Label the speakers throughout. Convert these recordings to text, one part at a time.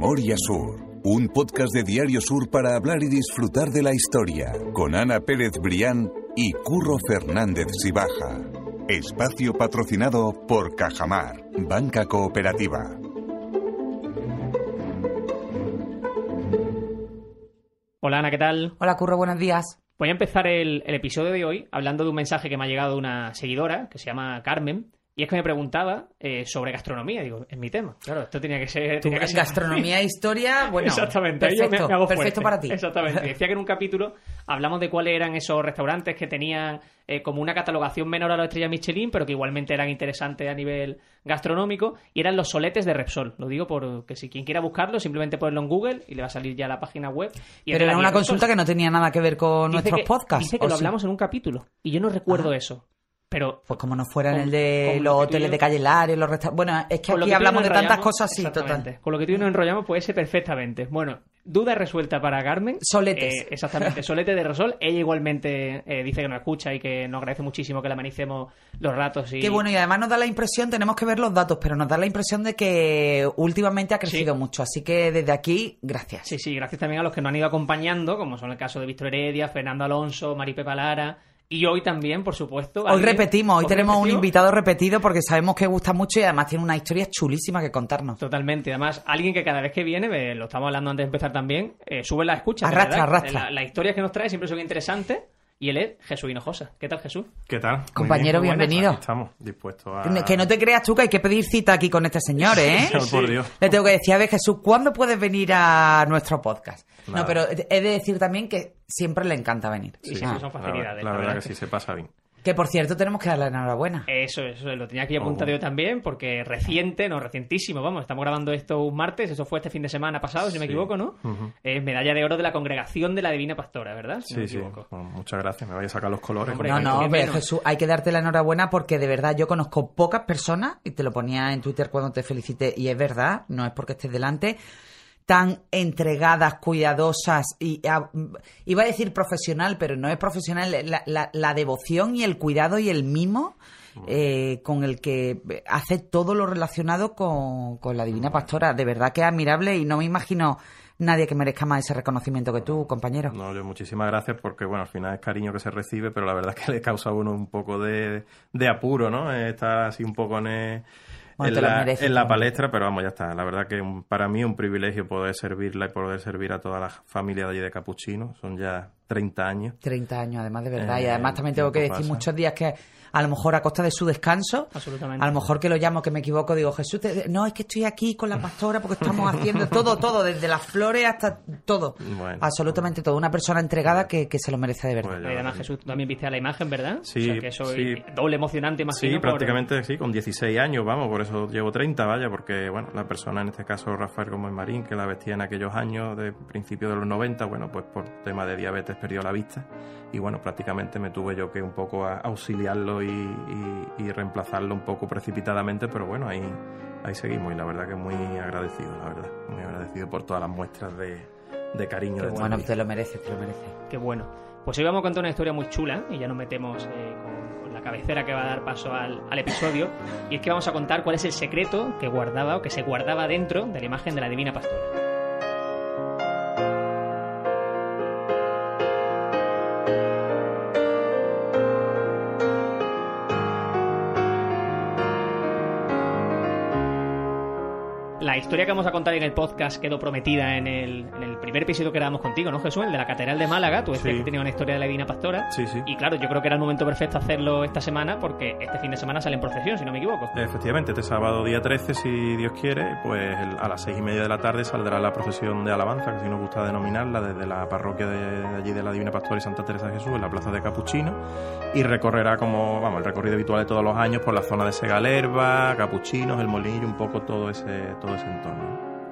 Speaker 1: Memoria Sur, un podcast de Diario Sur para hablar y disfrutar de la historia, con Ana Pérez Brián y Curro Fernández Sibaja. Espacio patrocinado por Cajamar, Banca Cooperativa.
Speaker 2: Hola Ana, ¿qué tal?
Speaker 3: Hola Curro, buenos días.
Speaker 2: Voy a empezar el, el episodio de hoy hablando de un mensaje que me ha llegado de una seguidora que se llama Carmen. Y es que me preguntaba eh, sobre gastronomía, digo, es mi tema. Claro, esto tenía que ser. Tenía que ser-
Speaker 3: gastronomía e historia, bueno,
Speaker 2: Exactamente, yo me-
Speaker 3: perfecto,
Speaker 2: me hago
Speaker 3: perfecto para ti.
Speaker 2: Exactamente. Decía que en un capítulo hablamos de cuáles eran esos restaurantes que tenían eh, como una catalogación menor a la estrella Michelin, pero que igualmente eran interesantes a nivel gastronómico, y eran los soletes de Repsol. Lo digo porque si quien quiera buscarlo, simplemente ponerlo en Google y le va a salir ya la página web. Y
Speaker 3: Pero era una consulta
Speaker 2: Repsol.
Speaker 3: que no tenía nada que ver con
Speaker 2: Dice
Speaker 3: nuestros
Speaker 2: que-
Speaker 3: podcasts.
Speaker 2: Dice que
Speaker 3: ¿o
Speaker 2: lo
Speaker 3: sí?
Speaker 2: hablamos en un capítulo, y yo no recuerdo
Speaker 3: Ajá.
Speaker 2: eso. Pero
Speaker 3: Pues como no fuera en
Speaker 2: Con-
Speaker 3: el de los hoteles de calle Lares, los restaurantes... Bueno, es que aquí hablamos de tantas cosas, sí,
Speaker 2: exactamente.
Speaker 3: total.
Speaker 2: Con lo que tú y nos enrollamos puede ser perfectamente. Bueno, duda resuelta para Carmen.
Speaker 3: Soletes.
Speaker 2: Eh, exactamente, solete de Resol. Ella igualmente eh, dice que nos escucha y que nos agradece muchísimo que la manicemos los ratos. Y...
Speaker 3: Qué bueno, y además nos da la impresión, tenemos que ver los datos, pero nos da la impresión de que últimamente ha crecido
Speaker 2: Sí.
Speaker 3: mucho. Así que desde aquí, gracias.
Speaker 2: Sí, sí, gracias también a los que nos han ido acompañando, como son el caso de Víctor Heredia, Fernando Alonso, Maripe Palara. Y hoy también, por supuesto.
Speaker 3: Hoy repetimos, hoy tenemos un invitado repetido porque sabemos que gusta mucho y además tiene una historia chulísima que contarnos.
Speaker 2: Totalmente. Además, alguien que cada vez que viene, lo estamos hablando antes de empezar también, eh, sube la escucha.
Speaker 3: Arrastra, arrastra.
Speaker 2: La- Las historias que nos trae siempre son interesantes. Y él es Jesús Hinojosa. ¿Qué tal, Jesús?
Speaker 4: ¿Qué tal? Muy
Speaker 3: Compañero,
Speaker 4: bien, buenas.
Speaker 3: bienvenido.
Speaker 4: Aquí Estamos dispuestos a...
Speaker 3: Que no te creas tú que hay que pedir cita aquí con este señor, ¿eh?
Speaker 4: Oh, por Dios.
Speaker 3: Le tengo que decir, a ver, Jesús, ¿cuándo puedes venir a nuestro podcast?
Speaker 4: Nada.
Speaker 3: No, pero he de decir también que siempre le encanta venir.
Speaker 2: Sí, sí, son
Speaker 4: La,
Speaker 2: facilidades.
Speaker 4: la verdad que sí, se pasa bien.
Speaker 3: Que por cierto, tenemos que darle la enhorabuena.
Speaker 2: Eso, eso, lo tenía aquí apuntado
Speaker 4: Oh.
Speaker 2: yo también, porque reciente, no, recientísimo, vamos, estamos grabando esto un martes, eso fue este fin de semana pasado, si me equivoco, ¿no? Es medalla de oro de la Congregación de la Divina Pastora, ¿verdad? Si no
Speaker 4: Sí,
Speaker 2: me
Speaker 4: sí.
Speaker 2: equivoco.
Speaker 4: Bueno, muchas gracias. Me vaya a sacar los colores.
Speaker 2: Hombre,
Speaker 3: No, no, pero. Jesús, hay que darte la enhorabuena porque de verdad yo conozco pocas personas, y te lo ponía en Twitter cuando te felicité, y es verdad, no es porque estés delante, tan entregadas, cuidadosas, y iba a decir profesional, pero no es profesional, la, devoción y el cuidado y el mimo eh, con el que hace todo lo relacionado con, la Divina Pastora. De verdad que es admirable y no me imagino nadie que merezca más ese reconocimiento que tú, compañero.
Speaker 4: No, yo muchísimas gracias porque, bueno, al final es cariño que se recibe, pero la verdad que le causa a uno un poco de, de apuro, ¿no? Eh, Estar así un poco en, el-
Speaker 3: Bueno,
Speaker 4: en la,
Speaker 3: mereces
Speaker 4: en la
Speaker 3: también.
Speaker 4: palestra, pero vamos, ya está. La verdad que un- para mí es un privilegio poder servirla y poder servir a toda la familia de allí de Capuchino. Son ya 30 años.
Speaker 3: 30 años, además, de verdad. y
Speaker 4: Eh,
Speaker 3: además también tengo que decir
Speaker 4: pasa.
Speaker 3: muchos días que a lo mejor a costa de su descanso,
Speaker 2: Absolutamente.
Speaker 3: a lo mejor que lo llamo, que me equivoco, digo, Jesús, te- no, es que estoy aquí con la pastora porque estamos haciendo todo, todo, desde las flores hasta todo.
Speaker 4: Bueno.
Speaker 3: Absolutamente todo. Una persona entregada que, que se lo merece de verdad.
Speaker 4: Pues
Speaker 2: Y además, Jesús, tú también viste a la imagen, ¿verdad?
Speaker 4: Sí,
Speaker 2: O sea, que eso
Speaker 4: sí.
Speaker 2: es doble emocionante, imagino.
Speaker 4: Sí,
Speaker 2: por-
Speaker 4: prácticamente sí, con 16 años, vamos, por eso llevo 30, vaya, porque, bueno, la persona, en este caso Rafael Gómez Marín, que la vestía en aquellos años, de principio de los 90, bueno, pues por tema de diabetes perdió la vista y, bueno, prácticamente me tuve yo que un poco a- auxiliarlo y, y- y reemplazarlo un poco precipitadamente, pero bueno, ahí, ahí seguimos y la verdad que muy agradecido, la verdad, muy agradecido por todas las muestras de, de cariño. de
Speaker 3: Bueno, te lo mereces, te lo mereces.
Speaker 2: Qué bueno. Pues hoy vamos a contar una historia muy chula y ya nos metemos eh, con, con la cabecera que va a dar paso al, al episodio. Y es que vamos a contar cuál es el secreto que guardaba o que se guardaba dentro de la imagen de la Divina Pastora. Historia que vamos a contar en el podcast quedó prometida en el, en el primer episodio que grabamos contigo, ¿no, Jesús? El de la Catedral de Málaga. Tú decías
Speaker 4: Sí.
Speaker 2: que tenía una historia de la Divina Pastora.
Speaker 4: Sí, sí.
Speaker 2: Y claro, yo creo que era el momento perfecto hacerlo esta semana porque este fin de semana sale en procesión, si no me equivoco.
Speaker 4: Efectivamente, este sábado día 13, si Dios quiere, pues a las seis y media de la tarde saldrá la procesión de alabanza, que si nos gusta denominarla, desde la parroquia de, de allí de la Divina Pastora y Santa Teresa de Jesús, en la plaza de Capuchino, y recorrerá como, vamos, el recorrido habitual de todos los años por la zona de Segalerba, Capuchinos, El Molinillo, un poco todo ese, todo ese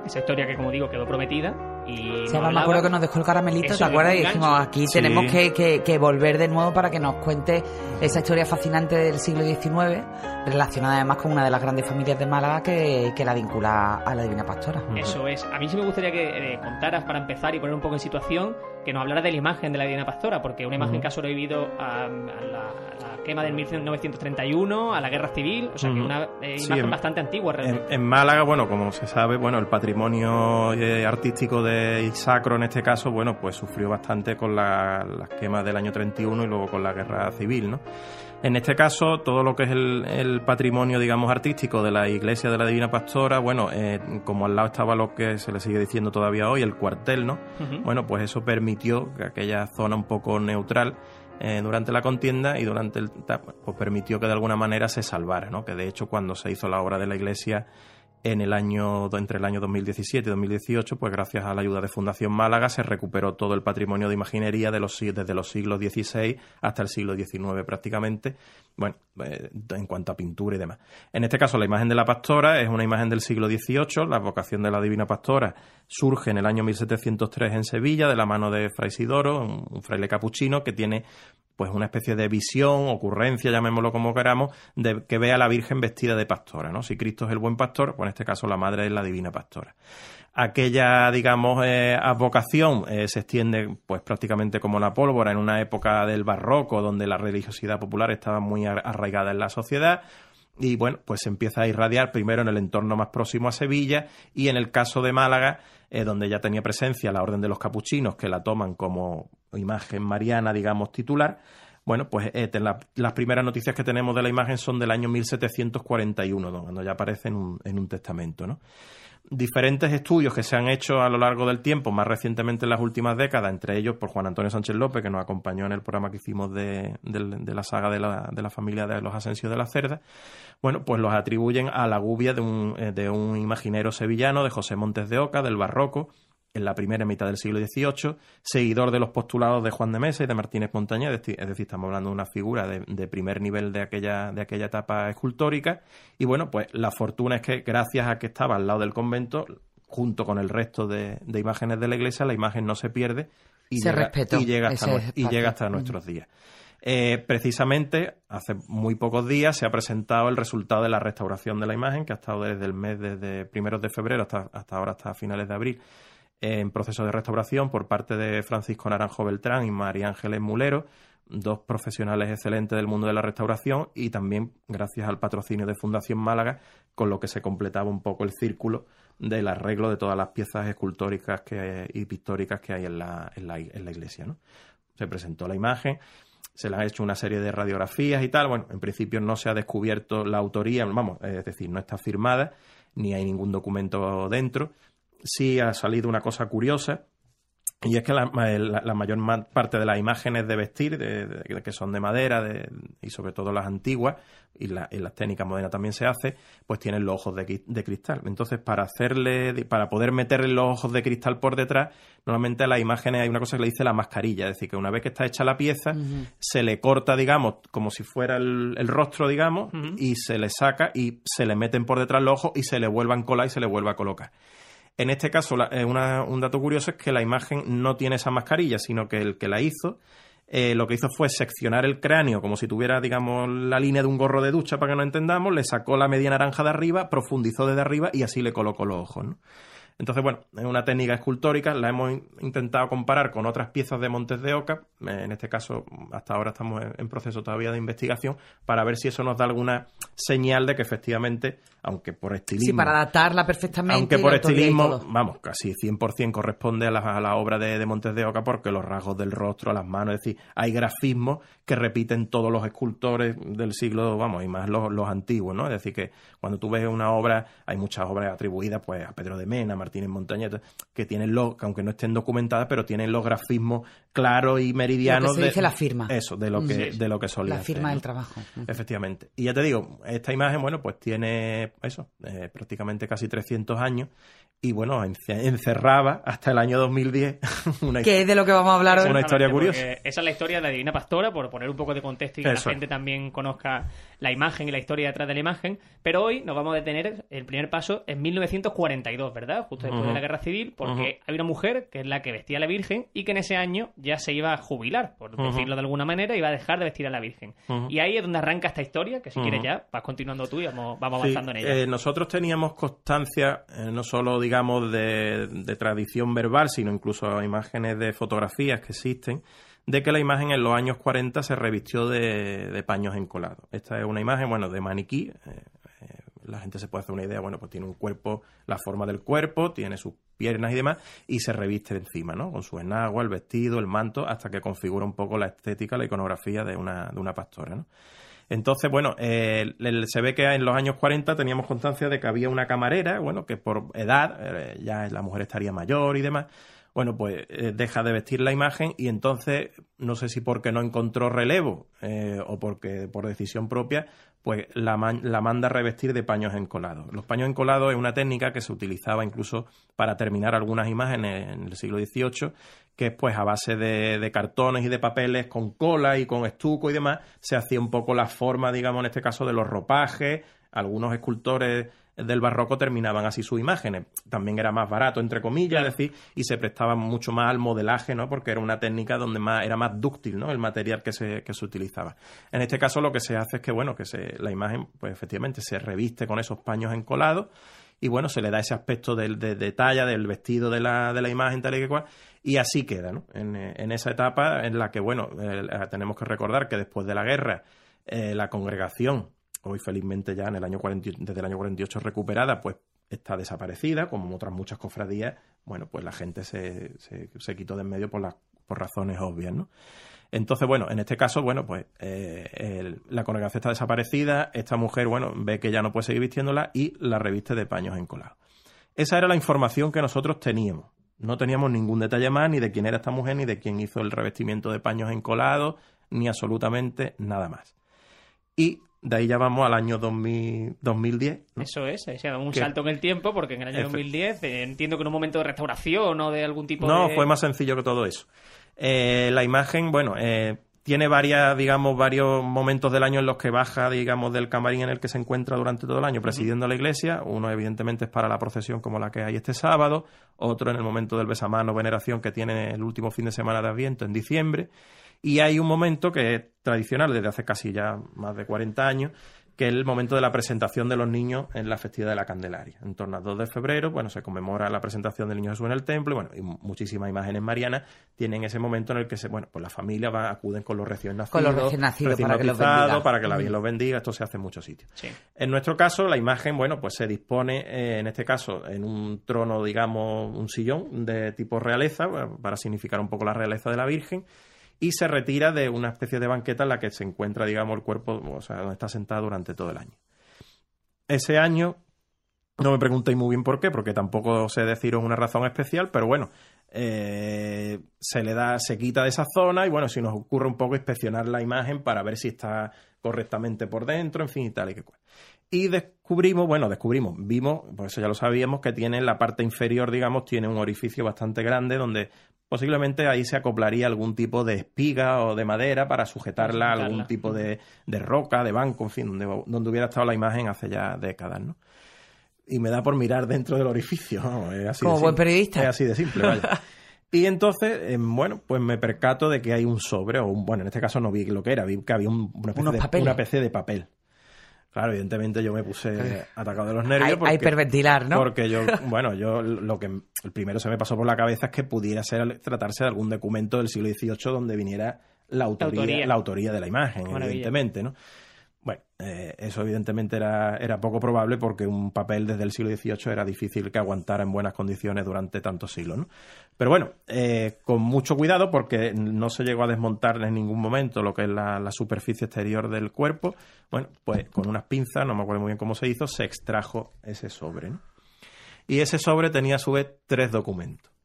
Speaker 2: Esa historia que, como digo, quedó prometida. Y
Speaker 3: Sí, me acuerdo que nos dejó el caramelito,
Speaker 2: Eso,
Speaker 3: ¿te acuerdas? Y dijimos, aquí
Speaker 4: Sí.
Speaker 3: tenemos que, que- que volver de nuevo para que nos cuente esa historia fascinante del siglo XIX, relacionada además con una de las grandes familias de Málaga que, que la vincula a la Divina Pastora.
Speaker 2: Eso es. A mí sí me gustaría que eh, contaras para empezar y poner un poco en situación que nos hablara de la imagen de la Divina Pastora, porque una imagen que ha sobrevivido a, a la, a la quema del 1931, a la guerra civil, o sea que
Speaker 4: Ujú.
Speaker 2: una eh,
Speaker 4: Sí,
Speaker 2: imagen
Speaker 4: en-
Speaker 2: bastante antigua
Speaker 4: En,
Speaker 2: realmente.
Speaker 4: en Málaga, bueno, como se sabe, bueno, el patrimonio patrimonio eh, artístico de Sacro en este caso, bueno, pues sufrió bastante con la- las quemas del año 31 y luego con la guerra civil, ¿no? En este caso, todo lo que es el, el patrimonio, digamos, artístico de la iglesia de la Divina Pastora, bueno, eh, como al lado estaba lo que se le sigue diciendo todavía hoy, el cuartel, ¿no? Bueno, pues eso permitió que aquella zona un poco neutral eh, durante la contienda y durante el pues permitió que de alguna manera se salvara, ¿no? Que de hecho cuando se hizo la obra de la iglesia en el año entre el año 2017 y 2018, pues gracias a la ayuda de Fundación Málaga se recuperó todo el patrimonio de imaginería desde los siglos XVI hasta el siglo XIX prácticamente, bueno, eh, en cuanto a pintura y demás. En este caso, la imagen de la pastora es una imagen del siglo XVIII, la vocación de la Divina Pastora surge en el año 1703 en Sevilla de la mano de Fray Isidoro, un, un fraile capuchino que tiene pues una especie de visión, ocurrencia, llamémoslo como queramos, de que ve a la Virgen vestida de pastora, ¿no? Si Cristo es el buen pastor, pues en este caso la madre es la divina pastora. Aquella, digamos, eh, advocación eh, se extiende pues prácticamente como la pólvora en una época del barroco donde la religiosidad popular estaba muy ar- arraigada en la sociedad y bueno, pues se empieza a irradiar primero en el entorno más próximo a Sevilla y en el caso de Málaga, eh, donde ya tenía presencia la Orden de los Capuchinos, que la toman como imagen mariana, digamos, titular. Bueno, pues eh, las primeras noticias que tenemos de la imagen son del año 1741, ¿no? cuando ya aparece en un, en un testamento, ¿no? Diferentes estudios que se han hecho a lo largo del tiempo, más recientemente en las últimas décadas, entre ellos por Juan Antonio Sánchez López, que nos acompañó en el programa que hicimos de la saga de la, de la familia de los Asensios de la Cerda, bueno, pues los atribuyen a la gubia de un, eh, de un imaginero sevillano, de José Montes de Oca, del barroco, en la primera mitad del siglo XVIII, seguidor de los postulados de Juan de Mesa y de Martínez Montaña, es decir, es decir, estamos hablando de una figura de, de primer nivel de aquella, de aquella etapa escultórica. Y bueno, pues la fortuna es que gracias a que estaba al lado del convento, junto con el resto de, de imágenes de la iglesia, la imagen no se pierde y,
Speaker 3: Se
Speaker 4: llega,
Speaker 3: respetó
Speaker 4: y llega hasta, y llega hasta
Speaker 3: Ujú.
Speaker 4: nuestros días. Eh, precisamente, hace muy pocos días se ha presentado el resultado de la restauración de la imagen, que ha estado desde el mes, desde primeros de febrero hasta, hasta ahora, hasta finales de abril, en proceso de restauración por parte de Francisco Naranjo Beltrán y María Ángeles Mulero, dos profesionales excelentes del mundo de la restauración y también gracias al patrocinio de Fundación Málaga, con lo que se completaba un poco el círculo del arreglo de todas las piezas escultóricas que, y pictóricas que hay en la, en la, en la iglesia. ¿no? Se presentó la imagen, se le ha hecho una serie de radiografías y tal. Bueno, en principio no se ha descubierto la autoría, vamos, es decir, no está firmada, ni hay ningún documento dentro. Sí ha salido una cosa curiosa, y es que la, la- la mayor ma- parte de las imágenes de vestir, de- de- que son de madera de- y sobre todo las antiguas, y, la- y las técnicas modernas también se hace, pues tienen los ojos de, cri- de cristal. Entonces, para hacerle, para poder meterle los ojos de cristal por detrás, normalmente a las imágenes hay una cosa que le dice la mascarilla, es decir, que una vez que está hecha la pieza, se le corta, digamos, como si fuera el, el rostro, digamos, y se le saca y se le meten por detrás los ojos y se le vuelvan colar y se le vuelva a colocar. En este caso, eh, un dato curioso es que la imagen no tiene esa mascarilla, sino que el que la hizo, eh, lo que hizo fue seccionar el cráneo como si tuviera, digamos, la línea de un gorro de ducha, para que no entendamos, le sacó la media naranja de arriba, profundizó desde arriba y así le colocó los ojos. Entonces, bueno, es una técnica escultórica, la hemos in- intentado comparar con otras piezas de Montes de Oca, eh, en este caso hasta ahora estamos en, proceso todavía de investigación, para ver si eso nos da alguna señal de que efectivamente, aunque por estilismo...
Speaker 3: Sí, para adaptarla perfectamente.
Speaker 4: Aunque por estilismo, vamos, casi 100% corresponde a la, a la obra de, de Montes de Oca porque los rasgos del rostro, las manos, es decir, hay grafismos que repiten todos los escultores del siglo, vamos, y más los, los antiguos, ¿no? Es decir, que cuando tú ves una obra, hay muchas obras atribuidas pues a Pedro de Mena, Martínez Montañeta, que tienen los, que aunque no estén documentadas, pero tienen los grafismos claros y meridianos
Speaker 3: Lo que se
Speaker 4: de
Speaker 3: dice la firma.
Speaker 4: Eso, de lo que,
Speaker 2: Sí.
Speaker 4: de lo que solía
Speaker 3: La firma
Speaker 4: hacer,
Speaker 3: del
Speaker 4: ¿no?
Speaker 3: trabajo.
Speaker 4: Efectivamente. Y ya te digo, esta imagen, bueno, pues tiene eso, eh, prácticamente casi 300 años y bueno, ence- encerraba hasta el año 2010 una
Speaker 3: Que es de lo que vamos a hablar hoy.
Speaker 4: una historia curiosa.
Speaker 2: Esa es la historia de la Divina Pastora, por poner un poco de contexto y que
Speaker 4: Eso
Speaker 2: la
Speaker 4: es.
Speaker 2: gente también conozca la imagen y la historia detrás de la imagen. Pero hoy nos vamos a detener, el primer paso, en 1942, ¿verdad? Justo después
Speaker 4: Ujú.
Speaker 2: de la Guerra Civil, porque hay una mujer que es la que vestía a la Virgen y que en ese año ya se iba a jubilar, por
Speaker 4: Ujú.
Speaker 2: decirlo de alguna manera, iba a dejar de vestir a la Virgen. Y ahí es donde arranca esta historia, que si quieres ya vas continuando tú y vamos, vamos
Speaker 4: Sí,
Speaker 2: avanzando en ella.
Speaker 4: eh, nosotros teníamos constancia, eh, no solo, digamos, de, de tradición verbal, sino incluso imágenes de fotografías que existen, de que la imagen en los años 40 se revistió de, de paños encolados. Esta es una imagen, bueno, de maniquí. eh, eh, la gente se puede hacer una idea, bueno, pues tiene un cuerpo, la forma del cuerpo, tiene sus piernas y demás, y se reviste encima, ¿no? Con su enagua, el vestido, el manto, hasta que configura un poco la estética, la iconografía de una, de una pastora, ¿no? Entonces, bueno, eh, se ve que en los años 40 teníamos constancia de que había una camarera, bueno, que por edad, eh, ya la mujer estaría mayor y demás, bueno, pues eh, deja de vestir la imagen y entonces, no sé si porque no encontró relevo eh, o porque por decisión propia, pues la, la, manda a revestir de paños encolados. Los paños encolados es una técnica que se utilizaba incluso para terminar algunas imágenes en el siglo XVIII, que es pues a base de, de, cartones y de papeles con cola y con estuco y demás, se hacía un poco la forma, digamos, en este caso, de los ropajes. Algunos escultores del barroco terminaban así sus imágenes. También era más barato, entre comillas, es decir, y se prestaba mucho más al modelaje, ¿no? Porque era una técnica donde más, era más dúctil, ¿no? El material que se, que se utilizaba. En este caso lo que se hace es que, bueno, que se, la imagen, pues efectivamente, se reviste con esos paños encolados y bueno, se le da ese aspecto de, de, talla del vestido de la, de la imagen tal y que cual, y así queda, ¿no? En, en esa etapa en la que, bueno, eh, tenemos que recordar que después de la guerra, eh, la congregación hoy felizmente ya en el año desde el año 48 recuperada, pues está desaparecida, como otras muchas cofradías, bueno, pues la gente se, se, quitó de en medio por, las por razones obvias, ¿no? Entonces, bueno, en este caso, bueno, pues eh, la congregación está desaparecida, esta mujer, bueno, ve que ya no puede seguir vistiéndola y la reviste de paños encolados. Esa era la información que nosotros teníamos. No teníamos ningún detalle más ni de quién era esta mujer, ni de quién hizo el revestimiento de paños encolados, ni absolutamente nada más. Y de ahí ya vamos al año 2010.
Speaker 2: Eso es, se ha dado un salto en el tiempo porque en el año 2010 eh, entiendo que en un momento de restauración o de algún tipo
Speaker 4: de...
Speaker 2: No,
Speaker 4: fue más sencillo que todo eso. Eh, la imagen, bueno, eh, tiene varias, digamos, varios momentos del año en los que baja, digamos, del camarín en el que se encuentra durante todo el año presidiendo la iglesia. Uno, evidentemente, es para la procesión como la que hay este sábado. Otro en el momento del besamano, veneración que tiene el último fin de semana de Adviento en diciembre. Y hay un momento que es tradicional desde hace casi ya más de 40 años, que es el momento de la presentación de los niños en la festividad de la Candelaria. En torno al 2 de febrero, bueno, se conmemora la presentación del Niño Jesús en el templo, y bueno, y muchísimas imágenes marianas tienen ese momento en el que se, bueno, pues las familias van, acuden con los recién nacidos,
Speaker 3: con los recién nacidos para que los bendiga.
Speaker 4: para que la Virgen los bendiga, esto se hace en muchos sitios. En nuestro caso, la imagen, bueno, pues se dispone, eh, en este caso, en un trono, digamos, un sillón de tipo realeza, para significar un poco la realeza de la Virgen, y se retira de una especie de banqueta en la que se encuentra, digamos, el cuerpo, o sea, donde está sentado durante todo el año. Ese año, no me preguntéis muy bien por qué, porque tampoco sé deciros una razón especial, pero bueno, eh, se le da, se quita de esa zona y bueno, si nos ocurre un poco inspeccionar la imagen para ver si está correctamente por dentro, en fin y tal y que cual. Y descubrimos, bueno, descubrimos, vimos, por eso ya lo sabíamos, que tiene en la parte inferior, digamos, tiene un orificio bastante grande donde posiblemente ahí se acoplaría algún tipo de espiga o de madera para sujetarla a algún tipo de, roca, de banco, en fin, donde, donde, hubiera estado la imagen hace ya décadas, ¿no? Y me da por mirar dentro del orificio, es así
Speaker 3: Como buen periodista.
Speaker 4: Es así de simple, vaya. Y entonces, eh, bueno, pues me percato de que hay un sobre, o un, bueno, en este caso no vi lo que era, vi que había una, especie de, una PC de papel. Claro, evidentemente yo me puse atacado de los nervios.
Speaker 3: Hay, porque, hiperventilar, ¿no?
Speaker 4: Porque yo, bueno, yo lo que el primero se me pasó por la cabeza es que pudiera ser tratarse de algún documento del siglo XVIII donde viniera la autoría, la autoría, de la imagen, evidentemente, ¿no? Bueno, eh, eso evidentemente era, era poco probable porque un papel desde el siglo XVIII era difícil que aguantara en buenas condiciones durante tantos siglos. ¿no? Pero bueno, eh, con mucho cuidado porque no se llegó a desmontar en ningún momento lo que es la, superficie exterior del cuerpo. Bueno, pues con unas pinzas, no me acuerdo muy bien cómo se hizo, se extrajo ese sobre. Y ese sobre tenía a su vez tres documentos.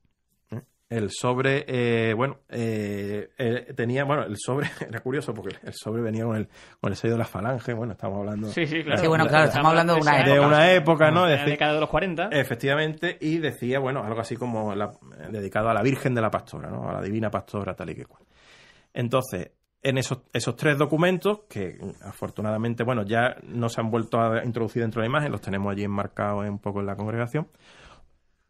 Speaker 4: El sobre, eh, bueno, eh, eh, tenía, bueno, el sobre era curioso porque el sobre venía con el, con el sello de la falange, bueno, estamos hablando...
Speaker 2: Sí, sí, claro.
Speaker 3: Sí, bueno, claro, estamos hablando de una época.
Speaker 4: De una época, ¿no?
Speaker 2: De la década de los 40.
Speaker 4: Efectivamente, y decía, bueno, algo así como dedicado a la Virgen de la Pastora, ¿no? A la Divina Pastora, tal y que cual. Entonces, en esos, esos tres documentos, que afortunadamente, bueno, ya no se han vuelto a introducir dentro de la imagen, los tenemos allí enmarcados un poco en la congregación,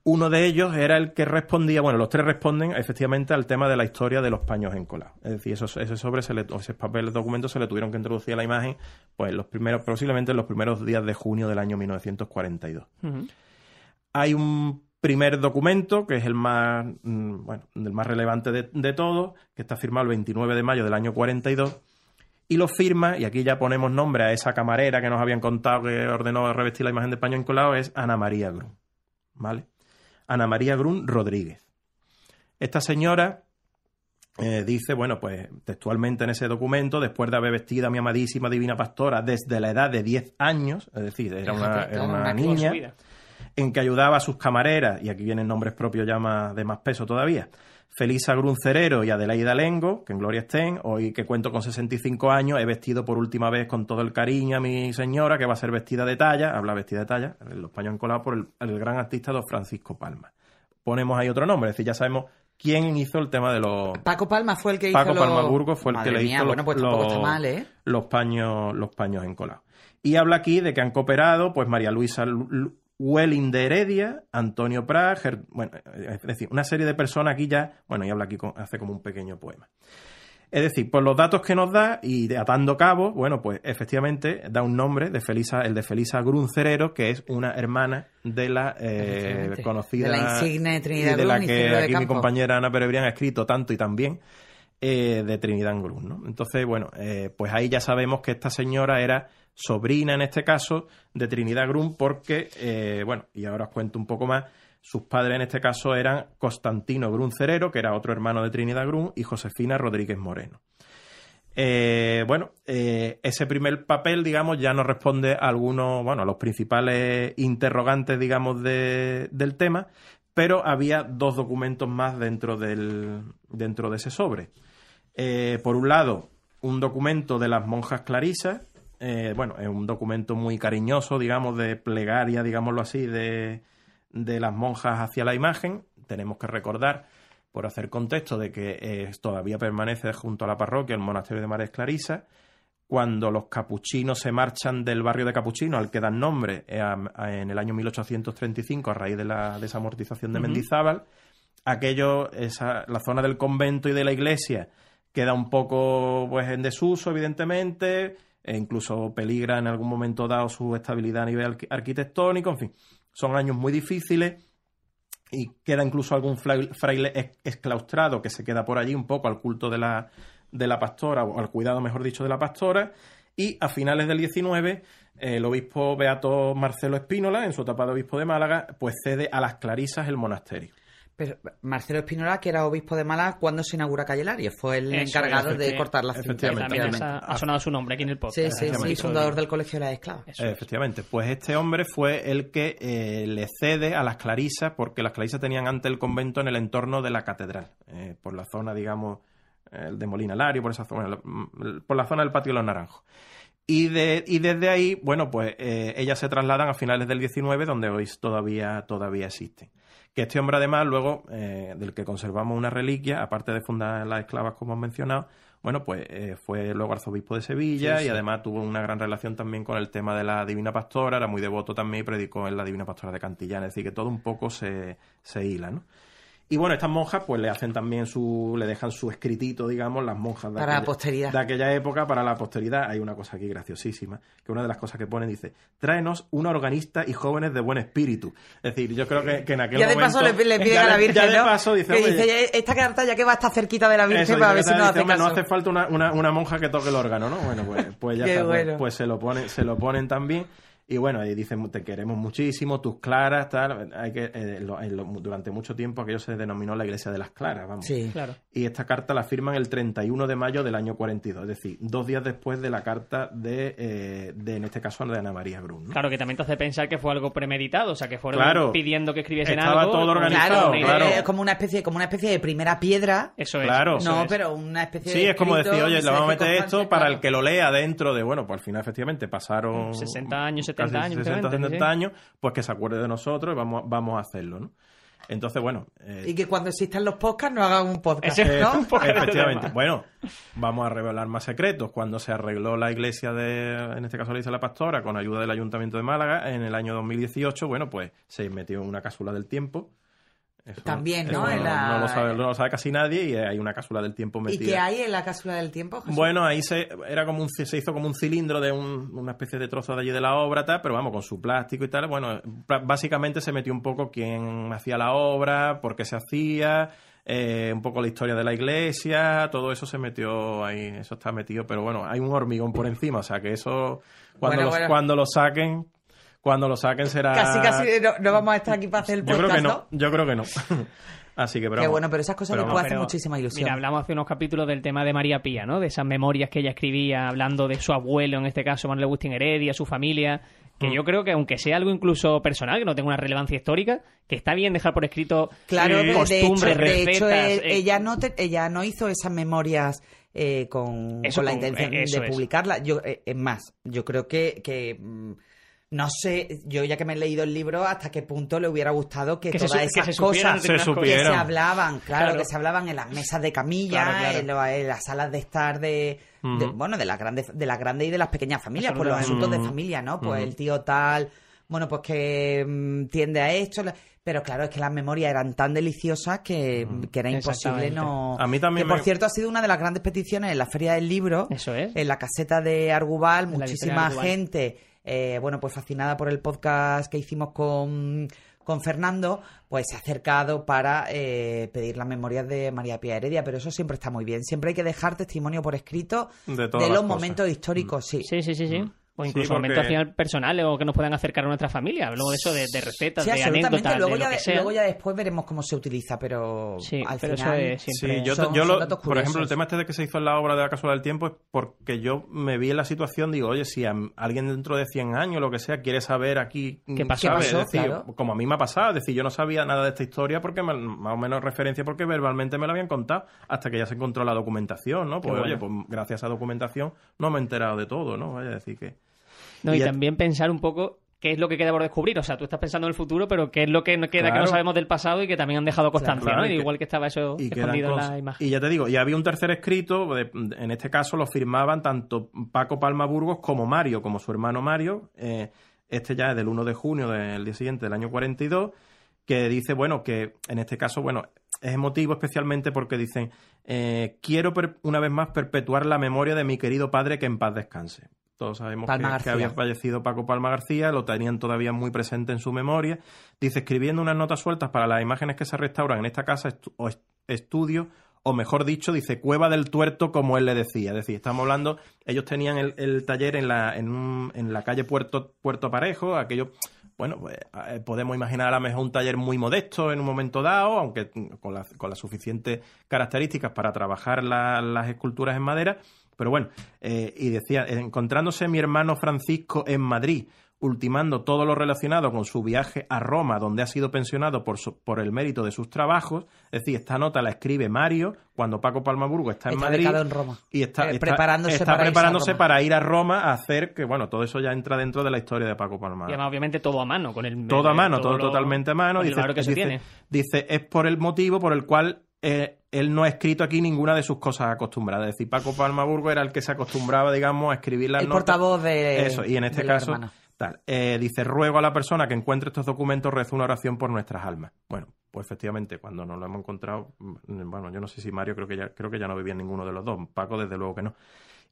Speaker 4: uno de ellos era el que respondía, bueno, los tres responden efectivamente al tema de la historia de los paños encolados. Es decir, esos, ese sobre, se le, ese papel de documento se le tuvieron que introducir a la imagen, pues los primeros, posiblemente en los primeros días de junio del año 1942. Hay un primer documento, que es el más, mm, bueno, el más relevante de, de todos, que está firmado el 29 de mayo del año 42, y lo firma, y aquí ya ponemos nombre a esa camarera que nos habían contado que ordenó revestir la imagen de España Incolado, es Ana María Grun. ¿Vale? Ana María Grun Rodríguez. Esta señora eh, dice, bueno, pues textualmente en ese documento, después de haber vestido a mi amadísima divina pastora desde la edad de 10 años, es decir, era una, era una niña, en que ayudaba a sus camareras, y aquí vienen nombres propios ya más, de más peso todavía, Felisa Gruncerero y Adelaida Lengo, que en gloria estén, hoy que cuento con 65 años, he vestido por última vez con todo el cariño a mi señora, que va a ser vestida de talla, habla vestida de talla, los paños encolados por el, el gran artista don Francisco Palma. Ponemos ahí otro nombre, es decir, ya sabemos quién hizo el tema de los...
Speaker 3: Paco Palma fue el que
Speaker 4: Paco
Speaker 3: hizo los-
Speaker 4: Palma Burgos fue el
Speaker 3: Madre
Speaker 4: que le hizo
Speaker 3: bueno,
Speaker 4: los,
Speaker 3: pues
Speaker 4: los-
Speaker 3: mal, ¿eh?
Speaker 4: los paños los paños encolados. Y habla aquí de que han cooperado pues María Luisa Lu- Lu- Welling de Heredia, Antonio Prat, Ger- bueno, es decir, una serie de personas aquí ya, bueno, y habla aquí, con- hace como un pequeño poema. Es decir, por los datos que nos da y de- atando cabos, bueno, pues efectivamente da un nombre de Felisa, el de Felisa Gruncerero, que es una hermana de la eh, conocida
Speaker 3: De la insigne Trinidad
Speaker 4: y de la
Speaker 3: Grun
Speaker 4: que
Speaker 3: de
Speaker 4: aquí mi compañera Ana Perebrián ha escrito tanto y tan bien eh, de Trinidad Grun, ¿no? Entonces, bueno, eh, pues ahí ya sabemos que esta señora era sobrina, en este caso, de Trinidad Grun, porque, eh, bueno, y ahora os cuento un poco más, sus padres en este caso eran Constantino Grun Cerero, que era otro hermano de Trinidad Grun, y Josefina Rodríguez Moreno. Eh, bueno, eh, ese primer papel, digamos, ya nos responde a algunos, bueno, a los principales interrogantes, digamos, de- del tema, pero había dos documentos más dentro, del, dentro de ese sobre. Por un lado, un documento de las monjas clarisas, eh, bueno, es un documento muy cariñoso, digamos, de plegaria, digámoslo así, de, de las monjas hacia la imagen. Tenemos que recordar, por hacer contexto, de que eh, todavía permanece junto a la parroquia el monasterio de Mares Clarisas. Cuando los capuchinos se marchan del barrio de Capuchino, al que dan nombre eh, a- a- en el año 1835 a raíz de la desamortización de. Mendizábal, aquello, esa, la zona del convento y de la iglesia queda un poco pues en desuso, evidentemente, e incluso peligra en algún momento dado su estabilidad a nivel arqui- arquitectónico, en fin, son años muy difíciles y queda incluso algún fraile exclaustrado que se queda por allí un poco al culto de la, de la pastora, o al cuidado, mejor dicho, de la pastora. Y a finales del 19, eh, el obispo Beato Marcelo Espínola, en su etapa de obispo de Málaga, pues cede a las clarisas el monasterio.
Speaker 3: Pero Marcelo Espinola, que era obispo de Málaga, cuando se inaugura Calle Larios, fue el
Speaker 2: Eso,
Speaker 3: encargado de cortar la cinta.
Speaker 4: Efectivamente.
Speaker 2: También
Speaker 3: efectivamente.
Speaker 2: ha, ha sonado su nombre aquí en el podcast.
Speaker 3: Sí, sí, sí, fundador del Colegio de las Esclavas.
Speaker 2: Eso es.
Speaker 4: Efectivamente, pues este hombre fue el que eh, le cede a las clarisas, porque las clarisas tenían antes el convento en el entorno de la catedral, eh, por la zona, digamos, el de Molina Lario, por esa zona, la- mm, por la zona del patio de los Naranjos. Y, de, y desde ahí, bueno, pues eh, ellas se trasladan a finales del 19, donde hoy todavía, todavía existen. Que este hombre, además, luego, eh, del que conservamos una reliquia, aparte de fundar las esclavas, como hemos mencionado, bueno, pues eh, fue luego arzobispo de Sevilla
Speaker 3: Sí,
Speaker 4: y además tuvo una gran relación también con el tema de la Divina Pastora, era muy devoto también y predicó en la Divina Pastora de Cantillana, es decir, que todo un poco se, se hila, ¿no? Y bueno, estas monjas pues le hacen también su, le dejan su escritito, digamos, las monjas de,
Speaker 3: Para la
Speaker 4: aquella,
Speaker 3: posteridad.
Speaker 4: de aquella época para la posteridad. Hay una cosa aquí graciosísima, que una de las cosas que ponen dice, tráenos una organista y jóvenes de buen espíritu. Es decir, yo creo que, que en aquel
Speaker 3: Ya de
Speaker 4: momento...
Speaker 3: paso le, le piden a la Virgen,
Speaker 4: ya de
Speaker 3: ¿no?
Speaker 4: paso dice,
Speaker 3: que
Speaker 4: "Oye,
Speaker 3: dice, "Ya, esta carta ya que va a estar cerquita de la Virgen
Speaker 4: eso,
Speaker 3: para ver si nos hace
Speaker 4: "Hombre,
Speaker 3: caso.
Speaker 4: no hace falta una, una- una monja que toque el órgano, ¿no? Bueno, pues, pues ya está, pues-
Speaker 3: bueno.
Speaker 4: pues, se lo ponen, se lo ponen también. Y bueno, ahí dicen, te queremos muchísimo, tus claras, tal. Hay que, eh, lo- en lo- durante mucho tiempo aquello se denominó la iglesia de las claras, vamos.
Speaker 3: Sí.
Speaker 2: Claro.
Speaker 4: Y esta carta la firman el 31 de mayo del año 42, es decir, dos días después de la carta de, eh, de en este caso, de Ana María Grun. ¿no?
Speaker 2: Claro, que también te hace pensar que fue algo premeditado, o sea, que fueron
Speaker 4: Claro.
Speaker 2: pidiendo que escribiesen
Speaker 4: Estaba
Speaker 2: algo.
Speaker 4: todo organizado,
Speaker 3: Claro,
Speaker 2: idea.
Speaker 3: es como una especie, como una especie de primera piedra.
Speaker 2: Eso es.
Speaker 4: Claro.
Speaker 2: eso
Speaker 3: no,
Speaker 2: es.
Speaker 3: pero una especie de
Speaker 4: Sí, es como decir, oye, le vamos a meter esto para
Speaker 3: claro.
Speaker 4: el que lo lea dentro de, bueno, pues al final efectivamente pasaron
Speaker 2: 60 años, 70
Speaker 4: casi
Speaker 2: años,
Speaker 4: 60,
Speaker 2: efectivamente,
Speaker 4: 70
Speaker 2: sí.
Speaker 4: años, pues que se acuerde de nosotros y vamos, vamos a hacerlo, ¿no? Entonces, bueno, eh,
Speaker 3: Y que cuando existan los podcasts no hagan un podcast,
Speaker 2: Ese-
Speaker 3: ¿no?
Speaker 4: Efectivamente. Bueno, vamos a revelar más secretos. Cuando se arregló la iglesia de, en este caso la iglesia de la Pastora, con ayuda del Ayuntamiento de Málaga, en el año 2018, bueno, pues se metió en una cápsula del tiempo. Eso-
Speaker 3: También, ¿no? La-
Speaker 4: no lo sabe, no lo sabe casi nadie y hay una cápsula del tiempo
Speaker 3: ¿Y
Speaker 4: metida.
Speaker 3: qué hay en la cápsula del tiempo? Jesús?
Speaker 4: Bueno, ahí se, era como un, se hizo como un cilindro de un- una especie de trozo de allí de la obra, tal, pero vamos, con su plástico y tal. Bueno, básicamente se metió un poco quién hacía la obra, por qué se hacía, eh, un poco la historia de la iglesia, todo eso se metió ahí, eso está metido, pero bueno, hay un hormigón por encima, o sea que eso, cuando,
Speaker 3: Bueno,
Speaker 4: lo,
Speaker 3: bueno.
Speaker 4: cuando lo saquen, cuando lo saquen será...
Speaker 3: Casi, casi no, no vamos a estar aquí para hacer el
Speaker 4: Yo
Speaker 3: podcast,
Speaker 4: creo que no, yo creo que no. Así que, pero
Speaker 3: Qué bueno, pero esas cosas
Speaker 4: Pero
Speaker 3: hacer
Speaker 2: Pero,
Speaker 3: muchísima ilusión.
Speaker 2: Mira, hablamos hace unos capítulos del tema de María Pía, ¿no? De esas memorias que ella escribía hablando de su abuelo, en este caso Manuel Agustín Heredia, su familia, que
Speaker 4: Mm.
Speaker 2: yo creo que aunque sea algo incluso personal, que no tenga una relevancia histórica, que está bien dejar por escrito
Speaker 3: Claro,
Speaker 2: eh,
Speaker 3: de- de hecho,
Speaker 2: costumbres,
Speaker 3: de hecho, él-
Speaker 2: eh,
Speaker 3: ella, no te- ella no hizo esas memorias eh, con,
Speaker 2: Eso
Speaker 3: con la intención
Speaker 2: eh, eso
Speaker 3: de publicarlas. Yo, eh, es más, yo creo que, que, mm, no sé, yo ya que me he leído el libro, hasta qué punto le hubiera gustado que,
Speaker 2: Que se
Speaker 3: todas
Speaker 2: que
Speaker 3: esas
Speaker 2: se supieran
Speaker 3: cosas
Speaker 4: Se
Speaker 3: que se hablaban, claro,
Speaker 2: Claro.
Speaker 3: que se hablaban en las mesas de camilla,
Speaker 2: Claro, claro.
Speaker 3: En, lo- en las salas de estar de, bueno, de las grandes, de las grandes y de las pequeñas familias, por los asuntos de familia, ¿no? Pues el tío tal, bueno, pues que mm, tiende a esto, la- pero claro, es que las memorias eran tan deliciosas que, que era imposible no...
Speaker 4: A mí también
Speaker 3: Que, por
Speaker 4: me-
Speaker 3: cierto, ha sido una de las grandes peticiones en la Feria del Libro,
Speaker 2: Eso es.
Speaker 3: en la caseta de Argubal,
Speaker 2: En
Speaker 3: muchísima
Speaker 2: Argubal.
Speaker 3: gente, eh, bueno, pues fascinada por el podcast que hicimos con, con Fernando, pues se ha acercado para eh, pedir las memorias de María Pía Heredia, pero eso siempre está muy bien. Siempre hay que dejar testimonio por escrito
Speaker 4: De
Speaker 3: los momentos históricos, sí.
Speaker 2: Sí, sí, sí, sí. O
Speaker 4: Sí,
Speaker 2: incluso
Speaker 4: porque-
Speaker 2: momentos personales o que nos puedan acercar a nuestra familia. Luego de eso, de, de recetas,
Speaker 3: Sí,
Speaker 2: de anécdotas,
Speaker 3: Luego,
Speaker 2: de
Speaker 3: ya
Speaker 2: lo que sea.
Speaker 3: luego ya después veremos cómo se utiliza, pero
Speaker 2: Sí,
Speaker 3: al
Speaker 2: pero eso
Speaker 3: final...
Speaker 2: es siempre-
Speaker 4: Sí, yo,
Speaker 3: son-
Speaker 4: yo
Speaker 3: son
Speaker 4: lo-
Speaker 3: datos
Speaker 4: por ejemplo, el tema este de que se hizo en la obra de la Casualidad del Tiempo es porque yo me vi en la situación, digo, oye, si a alguien dentro de 100 años, lo que sea, quiere saber aquí
Speaker 2: ¿Qué pasó?
Speaker 4: ¿sabe?
Speaker 3: ¿Qué pasó?
Speaker 4: Es decir,
Speaker 3: Claro.
Speaker 4: como a mí me ha pasado, es decir, yo no sabía nada de esta historia porque me- más o menos referencia porque verbalmente me lo habían contado hasta que ya se encontró la documentación, ¿no? Pues oye, pues gracias a esa documentación no me he enterado de todo, ¿no? Vaya a decir que...
Speaker 2: No, y,
Speaker 4: Y ya-
Speaker 2: también pensar un poco qué es lo que queda por descubrir. O sea, tú estás pensando en el futuro, pero qué es lo que no queda que no sabemos del pasado y que también han dejado constancia,
Speaker 4: Claro,
Speaker 2: ¿no?
Speaker 4: que-
Speaker 2: Igual que estaba eso escondido en la imagen.
Speaker 4: Y ya te digo, y había un tercer escrito, de- en este caso lo firmaban tanto Paco Palma Burgos como Mario, como su hermano Mario. eh, este ya es del 1 de junio del día siguiente, del año 42, que dice, bueno, que en este caso, bueno, es emotivo especialmente porque dicen, eh, quiero una vez más perpetuar la memoria de mi querido padre que en paz descanse. Todos sabemos que, había fallecido Paco Palma García, lo tenían todavía muy presente en su memoria. Dice, escribiendo unas notas sueltas para las imágenes que se restauran en esta casa estu- o est- estudio, o mejor dicho, dice Cueva del Tuerto, como él le decía. Es decir, estamos hablando, ellos tenían el, el taller en la, en, un- en la calle Puerto, Puerto Parejo, aquello, bueno, pues, eh, podemos imaginar a lo mejor un taller muy modesto en un momento dado, aunque con, la- con las suficientes características para trabajar la- las esculturas en madera. Pero bueno, eh, y decía, encontrándose mi hermano Francisco en Madrid, ultimando todo lo relacionado con su viaje a Roma, donde ha sido pensionado por, su- por el mérito de sus trabajos. Es decir, esta nota la escribe Mario cuando Paco Palmaburgo está en
Speaker 3: Está
Speaker 4: Madrid.
Speaker 3: en Roma.
Speaker 4: Y está,
Speaker 3: Eh,
Speaker 4: está-
Speaker 3: preparándose
Speaker 4: está
Speaker 3: para
Speaker 4: preparándose ir a Roma a hacer que, bueno, todo eso ya entra dentro de la historia de Paco Palma.
Speaker 2: Y además, obviamente, todo a mano. con el
Speaker 4: Todo a mano, todo,
Speaker 2: lo-
Speaker 4: totalmente a mano. Dice,
Speaker 2: que se
Speaker 4: dice-
Speaker 2: tiene.
Speaker 4: dice, es por el motivo por el cual eh, él no ha escrito aquí ninguna de sus cosas acostumbradas. Es decir, Paco Palmaburgo era el que se acostumbraba, digamos, a escribir las
Speaker 3: El
Speaker 4: notas.
Speaker 3: portavoz de-
Speaker 4: Eso, y en este caso, tal. Eh, dice, ruego a la persona que encuentre estos documentos, rezo una oración por nuestras almas. Bueno, pues efectivamente, cuando nos lo hemos encontrado, mm, bueno, yo no sé si Mario creo que ya, creo que ya no vivía en ninguno de los dos. Paco, desde luego que no.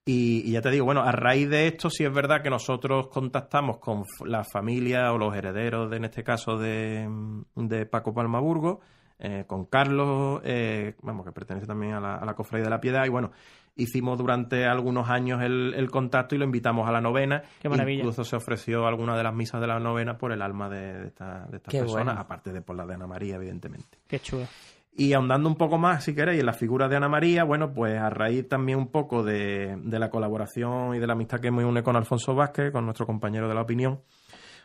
Speaker 4: Y, y ya te digo, bueno, a raíz de esto sí es verdad que nosotros contactamos con la familia o los herederos, de, en este caso, de, de Paco Palmaburgo, eh, con Carlos, eh, vamos, que pertenece también a la, a la Cofradía de la Piedad, y bueno, hicimos durante algunos años el, el contacto y lo invitamos a la novena.
Speaker 2: Qué maravilla.
Speaker 4: Incluso se ofreció alguna de las misas de la novena por el alma de, de esta- de estas
Speaker 3: Qué
Speaker 4: personas,
Speaker 3: bueno.
Speaker 4: aparte de por la de Ana María, evidentemente.
Speaker 2: Qué chulo.
Speaker 4: Y ahondando un poco más, si queréis, en la figura de Ana María, bueno, pues a raíz también un poco de, de la colaboración y de la amistad que me une con Alfonso Vázquez, con nuestro compañero de la opinión,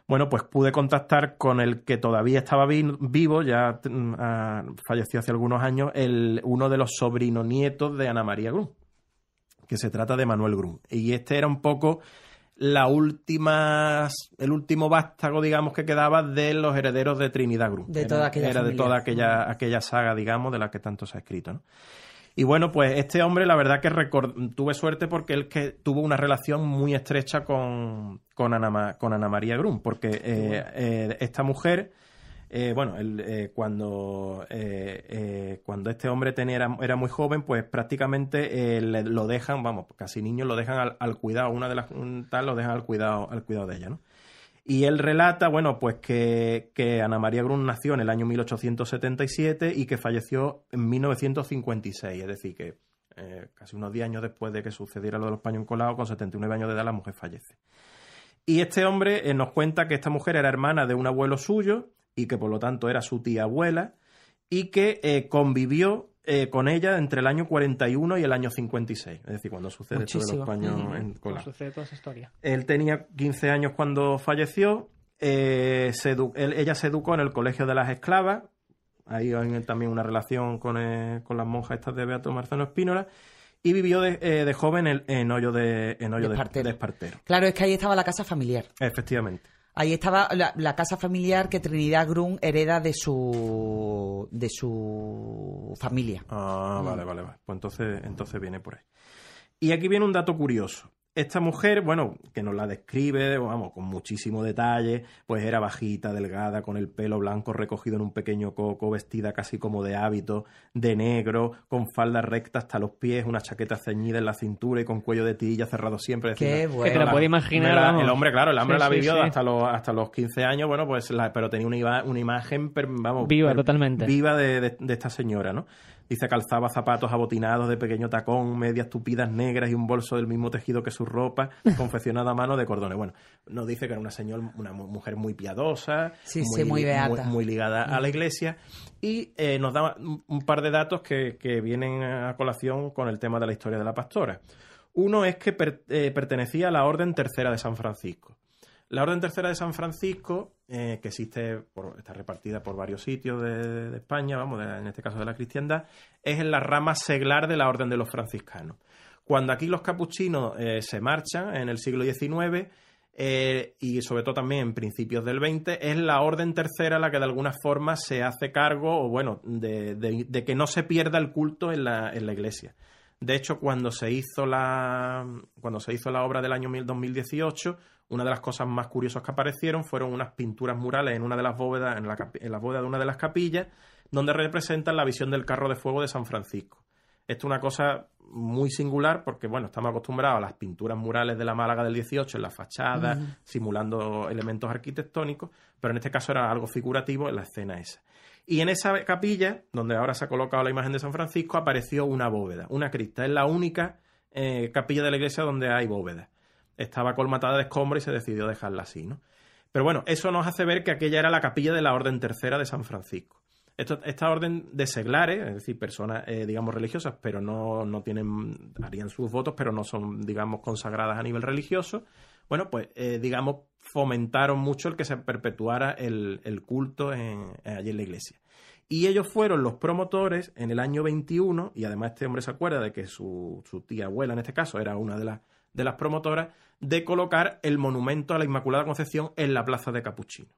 Speaker 4: bueno, pues pude contactar con el que todavía estaba vi- vivo, ya mm, ah, falleció hace algunos años, el, uno de los sobrinos nietos de Ana María Grun, que se trata de Manuel Grun. Y este era un poco la última, el último vástago, digamos, que quedaba de los herederos de Trinidad Grun.
Speaker 3: De
Speaker 4: Era-
Speaker 3: toda aquella
Speaker 4: Era de
Speaker 3: familia.
Speaker 4: toda aquella, aquella saga, digamos, de la que tanto se ha escrito, ¿no? Y bueno, pues este hombre, la verdad que tuve suerte porque él que tuvo una relación muy estrecha con, con, Ana, Ma- con Ana María Grun, porque eh, eh, esta mujer, eh, bueno, él, eh, cuando, eh, eh, cuando este hombre tenía, era, era muy joven, pues prácticamente eh, le- lo dejan, vamos, casi niños lo dejan al, al cuidado, una de las un tal lo dejan al cuidado, al cuidado de ella, ¿no? Y él relata, bueno, pues que, que Ana María Grun nació en el año 1877 y que falleció en 1956, es decir, que eh, casi unos 10 años después de que sucediera lo de los paños encolados, con 79 años de edad la mujer fallece. Y este hombre eh, nos cuenta que esta mujer era hermana de un abuelo suyo y que por lo tanto era su tía abuela y que eh, convivió eh, con ella entre el año 41 y el año 56, es decir, cuando sucede esto de los paños encolados.
Speaker 2: Sucede toda esa historia.
Speaker 4: Él tenía 15 años cuando falleció, eh, se edu- él- ella se educó en el Colegio de las Esclavas, ahí hay también una relación con, eh, con las monjas estas de Beato Marcelo Espínola, y vivió de, eh, de joven en, en Hoyo de, en Hoyo
Speaker 3: De
Speaker 4: de,
Speaker 3: Espartero.
Speaker 4: de Espartero.
Speaker 3: Claro, es que ahí estaba la casa familiar.
Speaker 4: Efectivamente.
Speaker 3: Ahí estaba la, la casa familiar que Trinidad Grun hereda de su de su familia.
Speaker 4: Ah, vale, vale, vale. Pues entonces, entonces viene por ahí. Y aquí viene un dato curioso. Esta mujer, bueno, que nos la describe, vamos, con muchísimo detalle, pues era bajita, delgada, con el pelo blanco recogido en un pequeño coco, vestida casi como de hábito, de negro, con falda recta hasta los pies, una chaqueta ceñida en la cintura y con cuello de tirilla cerrado siempre.
Speaker 3: Qué bueno.
Speaker 2: Que te la- puedes imaginar,
Speaker 4: la- el hombre, claro, el hombre
Speaker 2: Sí,
Speaker 4: la vivió
Speaker 2: sí.
Speaker 4: hasta los hasta los 15 años, bueno, pues la- pero tenía una, una imagen, per- vamos,
Speaker 2: Viva,
Speaker 4: per-
Speaker 2: totalmente.
Speaker 4: viva de, de- de esta señora, ¿no? Dice calzaba zapatos abotinados de pequeño tacón, medias tupidas negras y un bolso del mismo tejido que su ropa, confeccionada a mano de cordones. Bueno, nos dice que era una señora, una mu- mujer muy piadosa,
Speaker 3: Sí, sí, muy beata.
Speaker 4: muy, ligada a la iglesia y eh, nos da un, un par de datos que, que vienen a colación con el tema de la historia de la pastora. Uno es que per- eh, pertenecía a la Orden Tercera de San Francisco. La Orden Tercera de San Francisco, eh, que existe, por- está repartida por varios sitios de, España, vamos, en este caso de la cristiandad, es en la rama seglar de la Orden de los Franciscanos. Cuando aquí los capuchinos eh, se marchan en el siglo XIX, eh, y sobre todo también en principios del XX, es la Orden Tercera la que de alguna forma se hace cargo, o bueno, de, de- de que no se pierda el culto en la, en la iglesia. De hecho, cuando se hizo la cuando se hizo la obra del año 2018, una de las cosas más curiosas que aparecieron fueron unas pinturas murales en una de las bóvedas, en la, en la bóveda de una de las capillas, donde representan la visión del carro de fuego de San Francisco. Esto es una cosa muy singular porque, bueno, estamos acostumbrados a las pinturas murales de la Málaga del 18 en la fachada, simulando elementos arquitectónicos, pero en este caso era algo figurativo en la escena esa. Y en esa capilla, donde ahora se ha colocado la imagen de San Francisco, apareció una bóveda, una cripta. Es la única eh, capilla de la iglesia donde hay bóveda. Estaba colmatada de escombros y se decidió dejarla así, ¿no? Pero bueno, eso nos hace ver que aquella era la capilla de la Orden Tercera de San Francisco. Esta orden de seglares, es decir, personas, eh, digamos, religiosas, pero no, no tienen, harían sus votos, pero no son, digamos, consagradas a nivel religioso, bueno, pues, eh, digamos, fomentaron mucho el que se perpetuara el, el culto en, allí en la iglesia. Y ellos fueron los promotores en el año 21, y además este hombre se acuerda de que su, su tía abuela, en este caso, era una de las, de las promotoras, de colocar el monumento a la Inmaculada Concepción en la Plaza de Capuchino.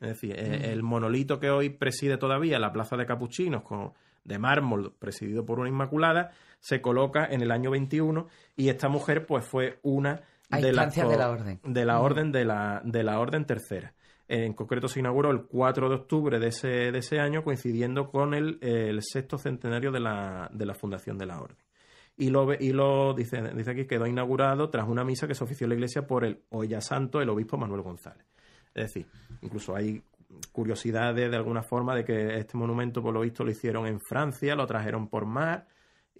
Speaker 4: Es decir, eh, el monolito que hoy preside todavía la Plaza de Capuchinos con, de mármol presidido por una Inmaculada se coloca en el año 21 y esta mujer pues fue una
Speaker 3: A
Speaker 4: de
Speaker 3: instancias de la orden.
Speaker 4: de la orden de la, de la orden tercera. En concreto se inauguró el 4 de octubre de ese, de ese año coincidiendo con el, el sexto centenario de la, de la fundación de la orden. Y lo, y lo dice, dice aquí, quedó inaugurado tras una misa que se ofició en la iglesia por el ya santo, el obispo Manuel González. Es decir, incluso hay curiosidades de alguna forma de que este monumento, por lo visto, lo hicieron en Francia, lo trajeron por mar,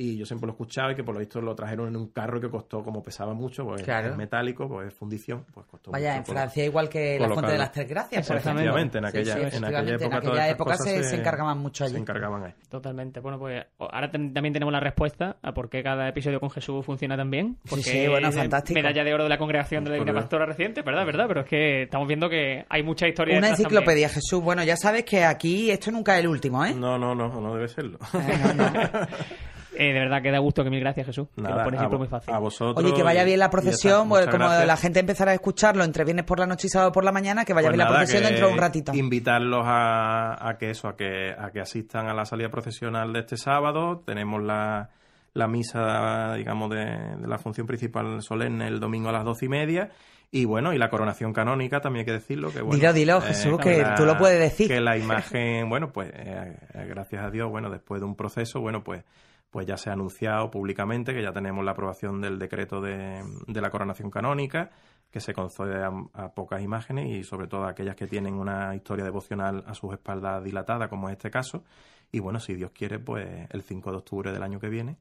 Speaker 4: y yo siempre lo escuchaba y que por lo visto lo trajeron en un carro que costó, como pesaba mucho, pues
Speaker 3: Claro.
Speaker 4: es metálico, pues es fundición, pues costó
Speaker 3: Vaya,
Speaker 4: mucho
Speaker 3: en Francia igual que la Fuente de las Tres Gracias, por ejemplo.
Speaker 4: Efectivamente, en aquella,
Speaker 3: sí,
Speaker 4: en aquella época,
Speaker 3: en aquella se, se encargaban mucho allí.
Speaker 4: Se encargaban ahí.
Speaker 2: Totalmente. Bueno, pues ahora también tenemos la respuesta a por qué cada episodio con Jesús funciona tan bien. Porque
Speaker 3: sí, bueno,
Speaker 2: es
Speaker 3: fantástico.
Speaker 2: Medalla de oro de la congregación de la Divina. Pastora reciente, ¿verdad? ¿Verdad? Pero es que estamos viendo que hay mucha historia
Speaker 3: Una enciclopedia, Jesús. Bueno, ya sabes que aquí esto nunca es el último, ¿eh?
Speaker 4: No, no, no, no debe serlo.
Speaker 3: Eh, no, no.
Speaker 2: Eh, de verdad que da gusto, que mil gracias, Jesús. que
Speaker 4: Nada,
Speaker 2: lo pones siempre muy fácil.
Speaker 4: a vosotros.
Speaker 3: Oye, que vaya bien la procesión,
Speaker 4: está.
Speaker 3: pues, como
Speaker 4: gracias.
Speaker 3: la gente empezará a escucharlo entre viernes por la noche y sábado por la mañana, que vaya
Speaker 4: Pues
Speaker 3: bien la procesión
Speaker 4: que
Speaker 3: dentro de un ratito.
Speaker 4: Invitarlos a, a que eso, a que, a que asistan a la salida procesional de este sábado. Tenemos la, la misa, digamos, de, de la función principal solemne el domingo a las doce y media. Y bueno, y la coronación canónica también hay que decirlo. Que, bueno,
Speaker 3: Dilo, dilo,
Speaker 4: eh,
Speaker 3: Jesús, que tú lo puedes decir.
Speaker 4: Que la imagen, bueno, pues eh, eh, gracias a Dios, bueno, después de un proceso, bueno, pues pues ya se ha anunciado públicamente que ya tenemos la aprobación del decreto de, de la coronación canónica. que se concede a, a pocas imágenes y sobre todo a aquellas que tienen una historia devocional a sus espaldas dilatada, como es este caso. Y bueno, si Dios quiere, pues el 5 de octubre del año que viene,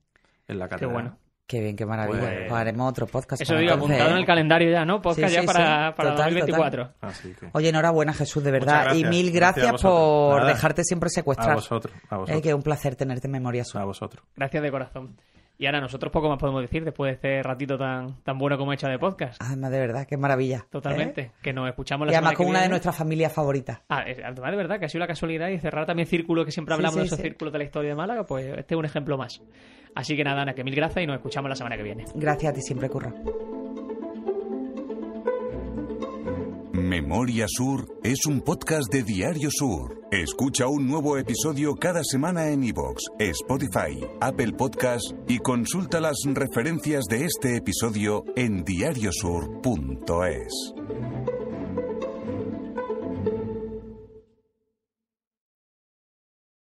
Speaker 4: en la catedral.
Speaker 2: bueno.
Speaker 3: Qué bien, qué maravilla.
Speaker 4: Pues-
Speaker 3: Pues haremos otro podcast.
Speaker 2: Eso digo,
Speaker 3: entonces,
Speaker 2: apuntado en el calendario ya, ¿no? Podcast
Speaker 3: Sí,
Speaker 2: ya
Speaker 3: sí,
Speaker 2: para,
Speaker 3: sí.
Speaker 2: para
Speaker 3: Total,
Speaker 2: 2024.
Speaker 4: Así que
Speaker 3: Oye, enhorabuena Jesús, de verdad.
Speaker 4: gracias.
Speaker 3: Y mil
Speaker 4: Gracias a
Speaker 3: por
Speaker 4: Nada.
Speaker 3: dejarte siempre
Speaker 4: a
Speaker 3: secuestrar.
Speaker 4: vosotros, a
Speaker 3: Eh,
Speaker 4: vosotros.
Speaker 3: que es un placer tenerte en memoria
Speaker 4: A
Speaker 3: suya.
Speaker 4: vosotros.
Speaker 2: Gracias de corazón. Y ahora nosotros poco más podemos decir después de este ratito tan, tan bueno como he hecho de podcast.
Speaker 3: Además, de verdad, qué maravilla.
Speaker 2: Totalmente.
Speaker 3: ¿eh?
Speaker 2: Que nos escuchamos la
Speaker 3: Y además con una de nuestras familias favoritas.
Speaker 2: Ah, además de verdad que ha sido la casualidad y cerrar también círculos que siempre
Speaker 3: Sí,
Speaker 2: hablamos
Speaker 3: sí,
Speaker 2: de esos
Speaker 3: sí.
Speaker 2: círculos de la historia de Málaga, pues este es un ejemplo más. Así que nada, Ana, que mil gracias y nos escuchamos la semana que viene.
Speaker 3: Gracias a ti siempre, Curro.
Speaker 1: Memoria Sur es un podcast de Diario Sur. Escucha un nuevo episodio cada semana en iVoox, Spotify, Apple Podcast y consulta las referencias de este episodio en diariosur.es.